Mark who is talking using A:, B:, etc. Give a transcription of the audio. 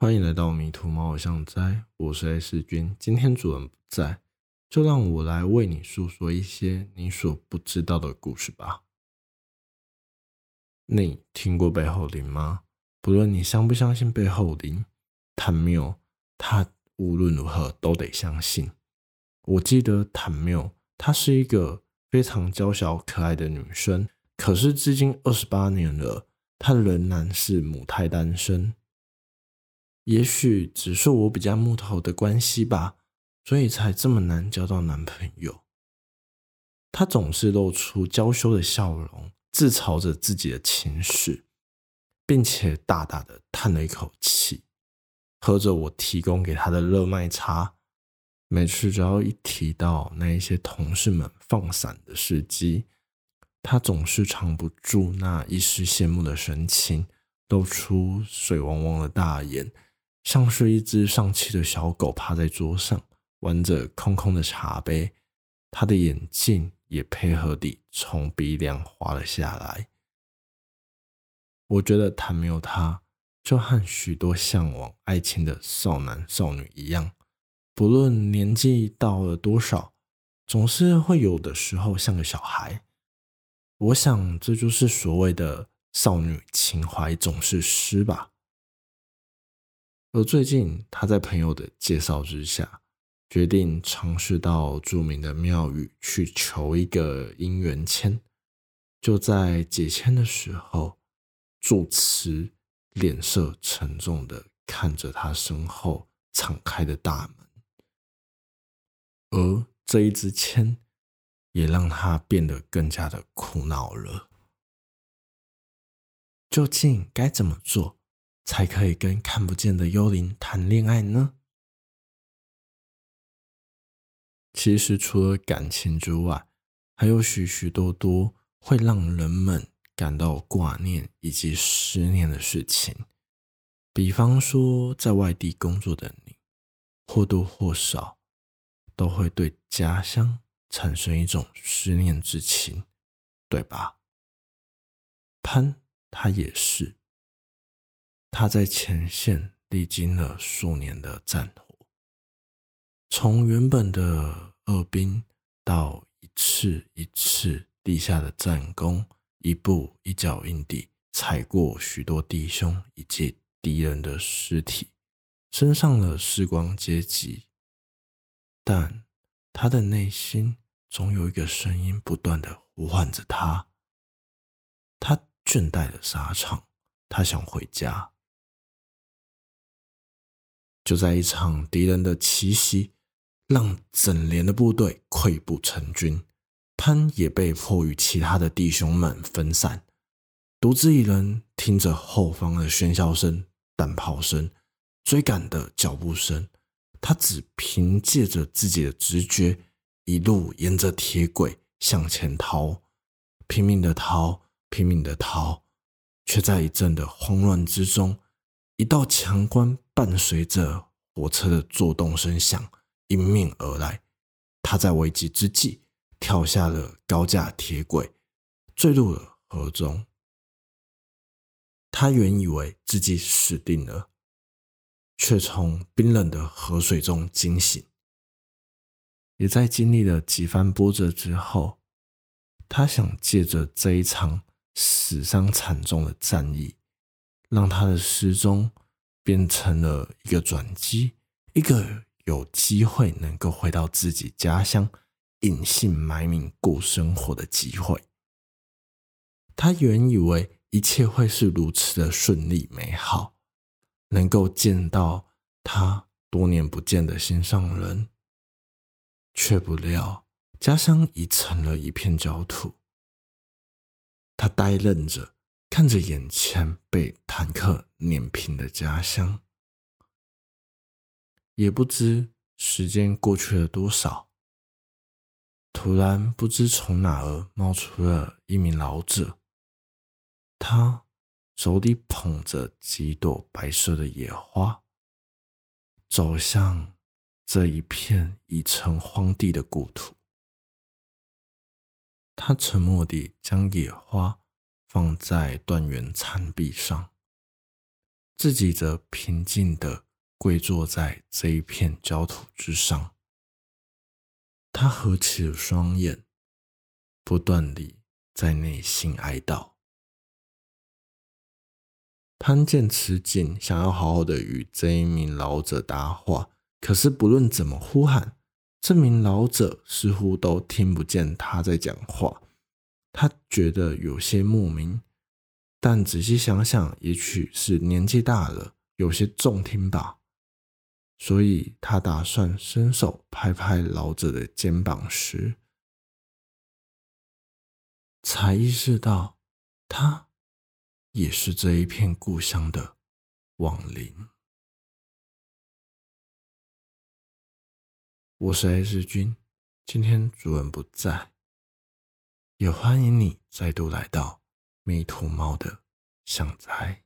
A: 欢迎来到迷途猫偶像斋，我是 S 君。今天主人不在，就让我来为你诉说一些你所不知道的故事吧。你听过背后灵吗？不论你相不相信背后灵，谭缪他无论如何都得相信。我记得谭缪她是一个非常娇小可爱的女生，可是至今二十八年了，她仍然是母胎单身。也许只是我比较木头的关系吧，所以才这么难交到男朋友。他总是露出娇羞的笑容，自嘲着自己的情绪，并且大大的叹了一口气，喝着我提供给他的热麦茶。每次只要一提到那一些同事们放闪的事迹，他总是藏不住那一丝羡慕的神情，露出水汪汪的大眼。像是一只丧气的小狗趴在桌上玩着空空的茶杯，他的眼镜也配合地从鼻梁滑了下来。我觉得他没有他就和许多向往爱情的少男少女一样，不论年纪到了多少，总是会有的时候像个小孩。我想这就是所谓的少女情怀总是诗吧。而最近，他在朋友的介绍之下，决定尝试到著名的庙宇去求一个姻缘签。就在解签的时候，住持脸色沉重的看着他身后敞开的大门，而这一支签也让他变得更加的苦恼了。究竟该怎么做？才可以跟看不见的幽灵谈恋爱呢？其实除了感情之外，还有许许多多会让人们感到挂念以及思念的事情。比方说，在外地工作的你，或多或少都会对家乡产生一种思念之情，对吧？潘他也是。他在前线历经了数年的战火，从原本的二兵到一次一次地下的战功，一步一脚印地踩过许多弟兄以及敌人的尸体，升上了士官阶级。但他的内心总有一个声音不断的呼唤着他，他倦怠了沙场，他想回家。就在一场敌人的奇袭，让整连的部队溃不成军，潘也被迫与其他的弟兄们分散，独自一人听着后方的喧嚣声、弹炮声、追赶的脚步声，他只凭借着自己的直觉，一路沿着铁轨向前逃，拼命的逃，拼命的逃，却在一阵的慌乱之中。一道强关伴随着火车的作动声响迎面而来，他在危急之际跳下了高架铁轨，坠入了河中。他原以为自己死定了，却从冰冷的河水中惊醒。也在经历了几番波折之后，他想借着这一场死伤惨重的战役。让他的失踪变成了一个转机，一个有机会能够回到自己家乡隐姓埋名过生活的机会。他原以为一切会是如此的顺利美好，能够见到他多年不见的心上人，却不料家乡已成了一片焦土。他呆愣着。看着眼前被坦克碾平的家乡，也不知时间过去了多少。突然，不知从哪儿冒出了一名老者，他手里捧着几朵白色的野花，走向这一片已成荒地的故土。他沉默地将野花。放在断垣残壁上，自己则平静地跪坐在这一片焦土之上。他合起了双眼，不断地在内心哀悼。潘见此景，想要好好的与这一名老者搭话，可是不论怎么呼喊，这名老者似乎都听不见他在讲话。他觉得有些莫名，但仔细想想，也许是年纪大了，有些重听吧。所以他打算伸手拍拍老者的肩膀时，才意识到他也是这一片故乡的亡灵。我是 S 君，今天主人不在，也欢迎你再度来到迷途猫的巷宅。